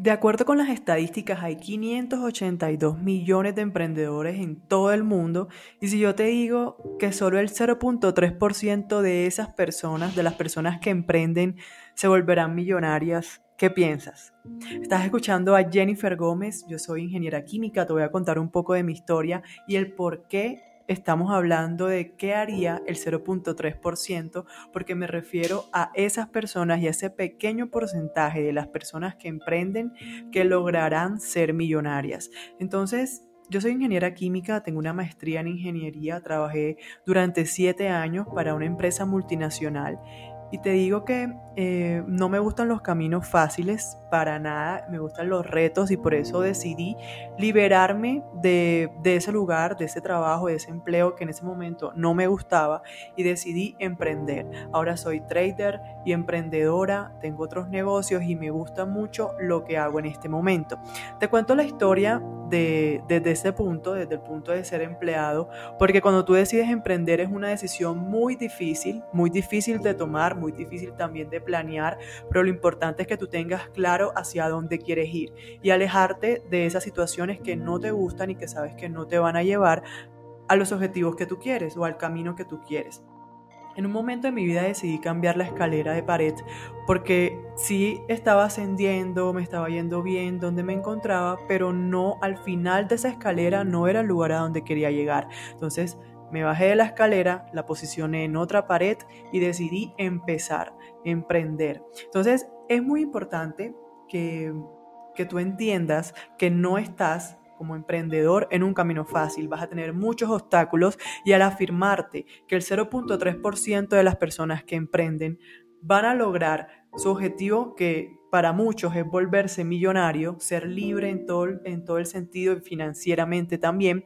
De acuerdo con las estadísticas, hay 582 millones de emprendedores en todo el mundo y si yo te digo que solo el 0.3% de esas personas, de las personas que emprenden, se volverán millonarias, ¿qué piensas? Estás escuchando a Jennifer Gómez, yo soy ingeniera química, te voy a contar un poco de mi historia y el por qué estamos hablando de qué haría el 0.3%, porque me refiero a esas personas y a ese pequeño porcentaje de las personas que emprenden que lograrán ser millonarias. Entonces, yo soy ingeniera química, tengo una maestría en ingeniería, trabajé durante siete años para una empresa multinacional y te digo que eh, no me gustan los caminos fáciles para nada, me gustan los retos y por eso decidí liberarme de, de, ese lugar, de ese trabajo, de ese empleo que en ese momento no me gustaba y decidí emprender. Ahora soy trader y emprendedora, tengo otros negocios y me gusta mucho lo que hago en este momento. Te cuento la historia de, desde ese punto, desde el punto de ser empleado, porque cuando tú decides emprender es una decisión muy difícil, muy difícil de tomar, muy difícil también de planear, pero lo importante es que tú tengas claro hacia dónde quieres ir y alejarte de esas situaciones que no te gustan y que sabes que no te van a llevar a los objetivos que tú quieres o al camino que tú quieres. En un momento de mi vida decidí cambiar la escalera de pared porque sí estaba ascendiendo, me estaba yendo bien donde me encontraba, pero no al final de esa escalera no era el lugar a donde quería llegar. Entonces me bajé de la escalera, la posicioné en otra pared y decidí empezar, emprender. Entonces es muy importante que, que tú entiendas que no estás como emprendedor en un camino fácil, vas a tener muchos obstáculos y al afirmarte que el 0.3% de las personas que emprenden van a lograr su objetivo que para muchos es volverse millonario, ser libre en todo, en todo el sentido y financieramente también,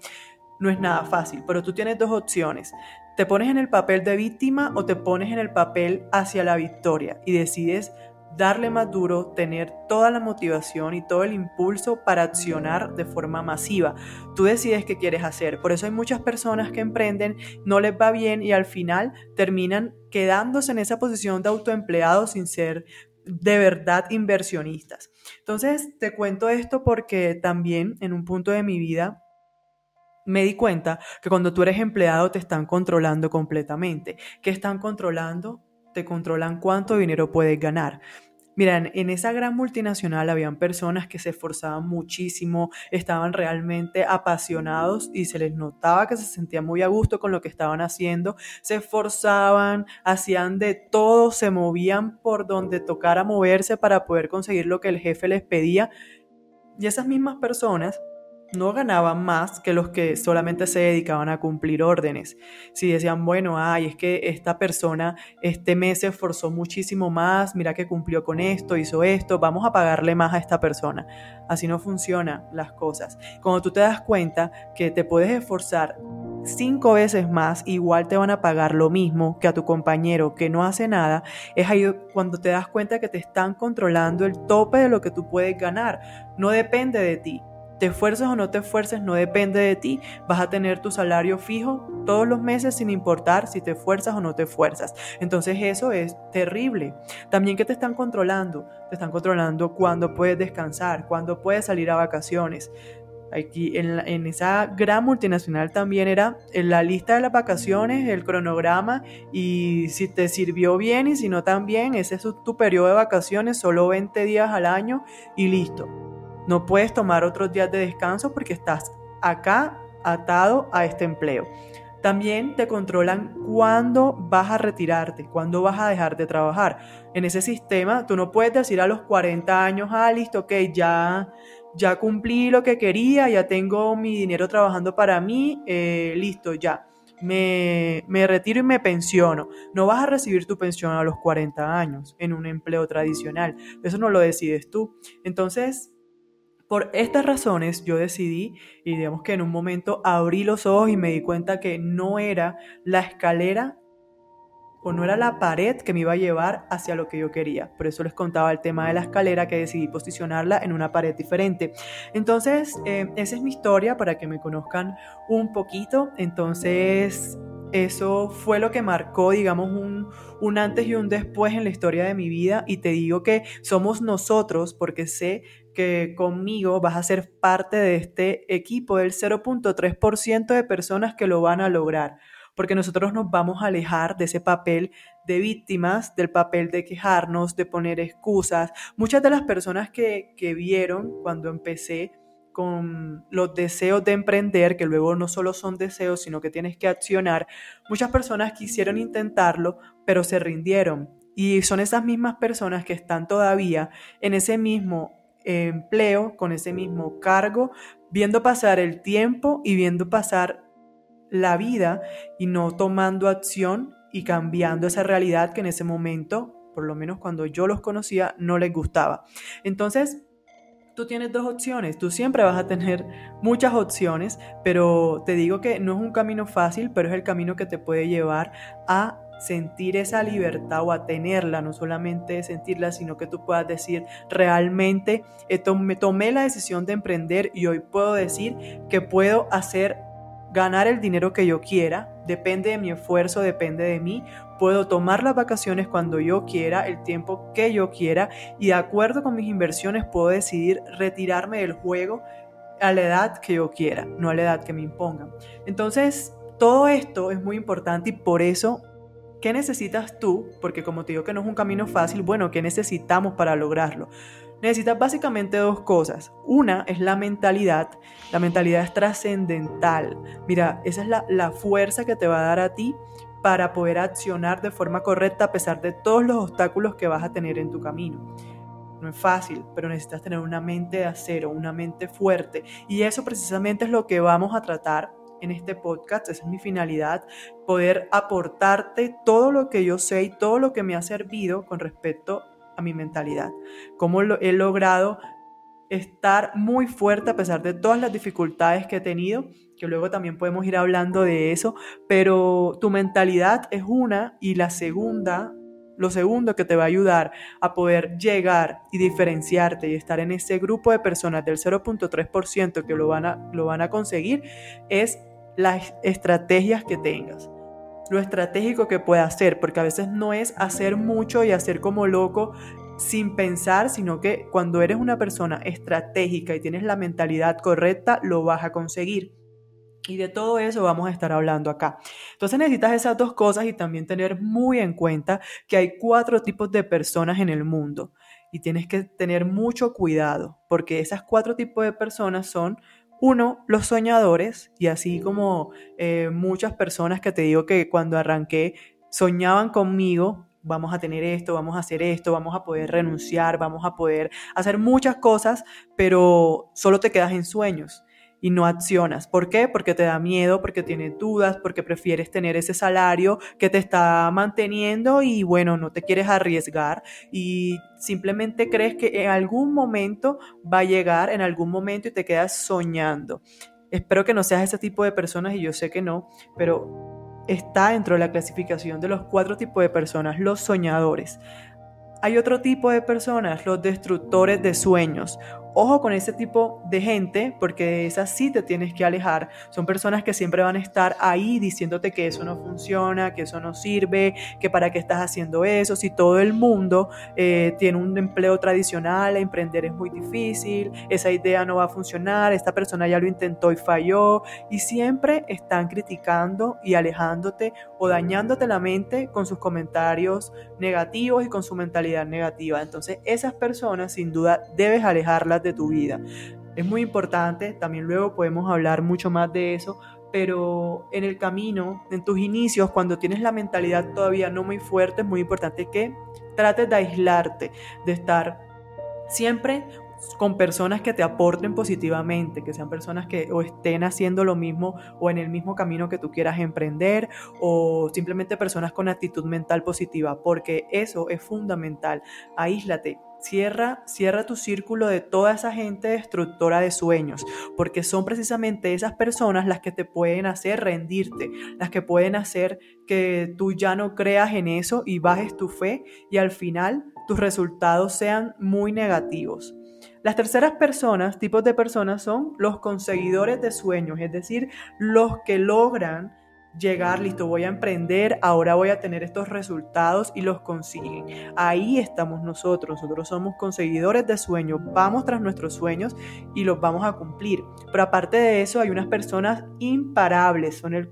no es nada fácil, pero tú tienes dos opciones. Te pones en el papel de víctima o te pones en el papel hacia la victoria y decides darle más duro, tener toda la motivación y todo el impulso para accionar de forma masiva. Tú decides qué quieres hacer. Por eso hay muchas personas que emprenden, no les va bien y al final terminan quedándose en esa posición de autoempleado sin ser de verdad inversionistas. Entonces, te cuento esto porque también en un punto de mi vida me di cuenta que cuando tú eres empleado te están controlando completamente. ¿Qué están controlando? Te controlan cuánto dinero puedes ganar. Miren, en esa gran multinacional habían personas que se esforzaban muchísimo, estaban realmente apasionados y se les notaba que se sentían muy a gusto con lo que estaban haciendo, se esforzaban, hacían de todo, se movían por donde tocara moverse para poder conseguir lo que el jefe les pedía. Y esas mismas personas no ganaban más que los que solamente se dedicaban a cumplir órdenes. Si decían, bueno, ay, es que esta persona este mes se esforzó muchísimo más, mira que cumplió con esto, hizo esto, vamos a pagarle más a esta persona. Así no funcionan las cosas. Cuando tú te das cuenta que te puedes esforzar cinco veces más, igual te van a pagar lo mismo que a tu compañero que no hace nada, es ahí cuando te das cuenta que te están controlando el tope de lo que tú puedes ganar. No depende de ti te esfuerces o no te esfuerces no depende de ti. Vas a tener tu salario fijo todos los meses sin importar si te esfuerzas o no te esfuerzas. Entonces eso es terrible. También que te están controlando. Te están controlando cuándo puedes descansar, cuándo puedes salir a vacaciones. Aquí en, en, esa gran multinacional también era la lista de las vacaciones, el cronograma y si te sirvió bien y si no también, ese es tu periodo de vacaciones, solo 20 días al año y listo. No puedes tomar otros días de descanso porque estás acá atado a este empleo. También te controlan cuándo vas a retirarte, cuándo vas a dejar de trabajar. En ese sistema, tú no puedes decir a los 40 años, ah, listo, ok, ya, ya cumplí lo que quería, ya tengo mi dinero trabajando para mí, eh, listo, ya. Me, me, retiro y me pensiono. No vas a recibir tu pensión a los 40 años en un empleo tradicional. Eso no lo decides tú. Entonces, por estas razones yo decidí y digamos que en un momento abrí los ojos y me di cuenta que no era la escalera o no era la pared que me iba a llevar hacia lo que yo quería. Por eso les contaba el tema de la escalera que decidí posicionarla en una pared diferente. Entonces, eh, esa es mi historia para que me conozcan un poquito. Entonces, eso fue lo que marcó, digamos, un, un, antes y un después en la historia de mi vida. Y te digo que somos nosotros, porque sé que conmigo vas a ser parte de este equipo del 0.3% de personas que lo van a lograr. Porque nosotros nos vamos a alejar de ese papel de víctimas, del papel de quejarnos, de poner excusas. Muchas de las personas que, que vieron cuando empecé con los deseos de emprender, que luego no solo son deseos, sino que tienes que accionar, muchas personas quisieron intentarlo, pero se rindieron. Y son esas mismas personas que están todavía en ese mismo empleo, con ese mismo cargo, viendo pasar el tiempo y viendo pasar la vida y no tomando acción y cambiando esa realidad que en ese momento, por lo menos cuando yo los conocía, no les gustaba. Entonces, tú tienes dos opciones, tú siempre vas a tener muchas opciones, pero te digo que no es un camino fácil, pero es el camino que te puede llevar a sentir esa libertad o a tenerla, no solamente sentirla, sino que tú puedas decir realmente me tomé la decisión de emprender y hoy puedo decir que puedo hacer ganar el dinero que yo quiera, depende de mi esfuerzo, depende de mí. Puedo tomar las vacaciones cuando yo quiera, el tiempo que yo quiera y de acuerdo con mis inversiones puedo decidir retirarme del juego a la edad que yo quiera, no a la edad que me impongan. Entonces, todo esto es muy importante y por eso, ¿qué necesitas tú? Porque como te digo que no es un camino fácil, bueno, ¿qué necesitamos para lograrlo? Necesitas básicamente dos cosas. Una es la mentalidad. La mentalidad es trascendental. Mira, esa es la, la, fuerza que te va a dar a ti para poder accionar de forma correcta a pesar de todos los obstáculos que vas a tener en tu camino. No es fácil, pero necesitas tener una mente de acero, una mente fuerte. Y eso precisamente es lo que vamos a tratar en este podcast. Esa es mi finalidad, poder aportarte todo lo que yo sé y todo lo que me ha servido con respecto a mi mentalidad. Cómo lo, he logrado estar muy fuerte a pesar de todas las dificultades que he tenido, que luego también podemos ir hablando de eso, pero tu mentalidad es una y la segunda, lo segundo que te va a ayudar a poder llegar y diferenciarte y estar en ese grupo de personas del 0.3% que lo van, a, lo van a conseguir es las estrategias que tengas lo estratégico que pueda hacer, porque a veces no es hacer mucho y hacer como loco sin pensar, sino que cuando eres una persona estratégica y tienes la mentalidad correcta, lo vas a conseguir. Y de todo eso vamos a estar hablando acá. Entonces necesitas esas dos cosas y también tener muy en cuenta que hay cuatro tipos de personas en el mundo y tienes que tener mucho cuidado porque esas cuatro tipos de personas son uno, los soñadores, y así como eh, muchas personas que te digo que cuando arranqué soñaban conmigo, vamos a tener esto, vamos a hacer esto, vamos a poder renunciar, vamos a poder hacer muchas cosas, pero solo te quedas en sueños y no accionas. ¿Por qué? Porque te da miedo, porque tienes dudas, porque prefieres tener ese salario que te está manteniendo y bueno, no te quieres arriesgar y simplemente crees que en algún momento va a llegar, en algún momento y te quedas soñando. Espero que no seas ese tipo de personas y yo sé que no, pero está dentro de la clasificación de los cuatro tipos de personas, los soñadores. Hay otro tipo de personas, los destructores de sueños Ojo con ese tipo de gente, porque de esas sí te tienes que alejar. Son personas que siempre van a estar ahí diciéndote que eso no funciona, que eso no sirve, que para qué estás haciendo eso. Si todo el mundo eh, tiene un empleo tradicional, emprender es muy difícil, esa idea no va a funcionar, esta persona ya lo intentó y falló. Y siempre están criticando y alejándote o dañándote la mente con sus comentarios negativos y con su mentalidad negativa. Entonces esas personas sin duda debes alejarlas de tu vida. Es muy importante, también luego podemos hablar mucho más de eso, pero en el camino, en tus inicios, cuando tienes la mentalidad todavía no muy fuerte, es muy importante que trates de aislarte, de estar siempre con personas que te aporten positivamente, que sean personas que o estén haciendo lo mismo o en el mismo camino que tú quieras emprender o simplemente personas con actitud mental positiva, porque eso es fundamental. Aíslate, Cierra, cierra tu círculo de toda esa gente destructora de sueños, porque son precisamente esas personas las que te pueden hacer rendirte, las que pueden hacer que tú ya no creas en eso y bajes tu fe y al final tus resultados sean muy negativos. Las terceras personas, tipos de personas, son los conseguidores de sueños, es decir, los que logran llegar, listo, voy a emprender, ahora voy a tener estos resultados y los consiguen. Ahí estamos nosotros, nosotros somos conseguidores de sueños, vamos tras nuestros sueños y los vamos a cumplir. Pero aparte de eso, hay unas personas imparables, son el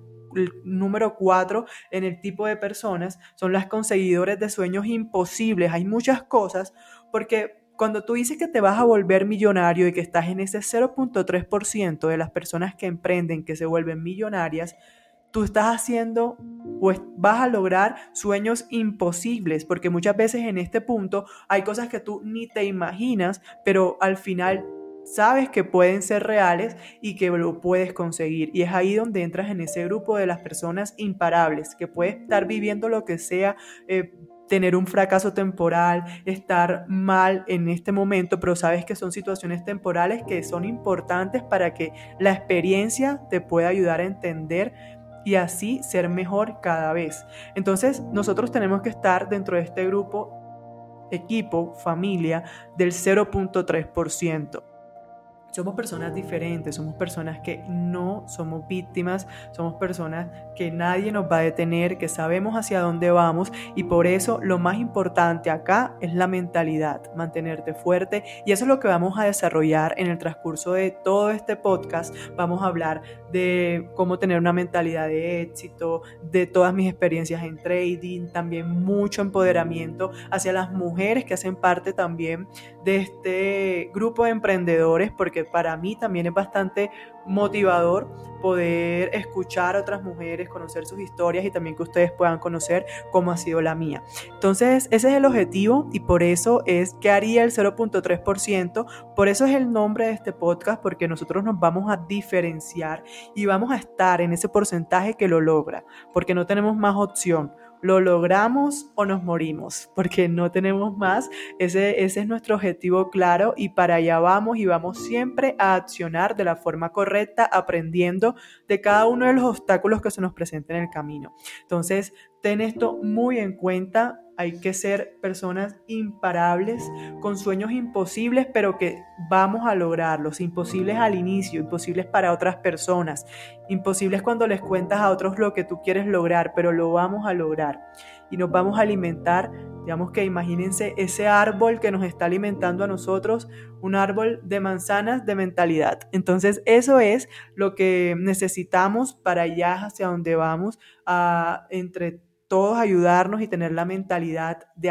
número cuatro en el tipo de personas son las conseguidores de sueños imposibles. Hay muchas cosas porque cuando tú dices que te vas a volver millonario y que estás en ese 0.3% de las personas que emprenden, que se vuelven millonarias, tú estás haciendo pues vas a lograr sueños imposibles, porque muchas veces en este punto hay cosas que tú ni te imaginas, pero al final sabes que pueden ser reales y que lo puedes conseguir. Y es ahí donde entras en ese grupo de las personas imparables, que puedes estar viviendo lo que sea. Eh, tener un fracaso temporal, estar mal en este momento, pero sabes que son situaciones temporales que son importantes para que la experiencia te pueda ayudar a entender y así ser mejor cada vez. Entonces, nosotros tenemos que estar dentro de este grupo, equipo, familia del 0.3%. Somos personas diferentes, somos personas que no somos víctimas, somos personas que nadie nos va a detener, que sabemos hacia dónde vamos y por eso lo más importante acá es la mentalidad, mantenerte fuerte y eso es lo que vamos a desarrollar en el transcurso de todo este podcast. Vamos a hablar de cómo tener una mentalidad de éxito, de todas mis experiencias en trading, también mucho empoderamiento hacia las mujeres que hacen parte también de este grupo de emprendedores para mí también es bastante motivador poder escuchar a otras mujeres, conocer sus historias y también que ustedes puedan conocer cómo ha sido la mía. Entonces, ese es el objetivo y por eso es que haría el 0.3%, por eso es el nombre de este podcast, porque nosotros nos vamos a diferenciar y vamos a estar en ese porcentaje que lo logra, porque no tenemos más opción lo logramos o nos morimos, porque no tenemos más. Ese, ese, es nuestro objetivo claro y para allá vamos y vamos siempre a accionar de la forma correcta, aprendiendo de cada uno de los obstáculos que se nos presenten en el camino. Entonces, ten esto muy en cuenta hay que ser personas imparables, con sueños imposibles, pero que vamos a lograrlos. Imposibles al inicio, imposibles para otras personas, imposibles cuando les cuentas a otros lo que tú quieres lograr, pero lo vamos a lograr. Y nos vamos a alimentar, digamos que imagínense ese árbol que nos está alimentando a nosotros, un árbol de manzanas de mentalidad. Entonces eso es lo que necesitamos para allá hacia donde vamos, a, entre todos ayudarnos y tener la mentalidad de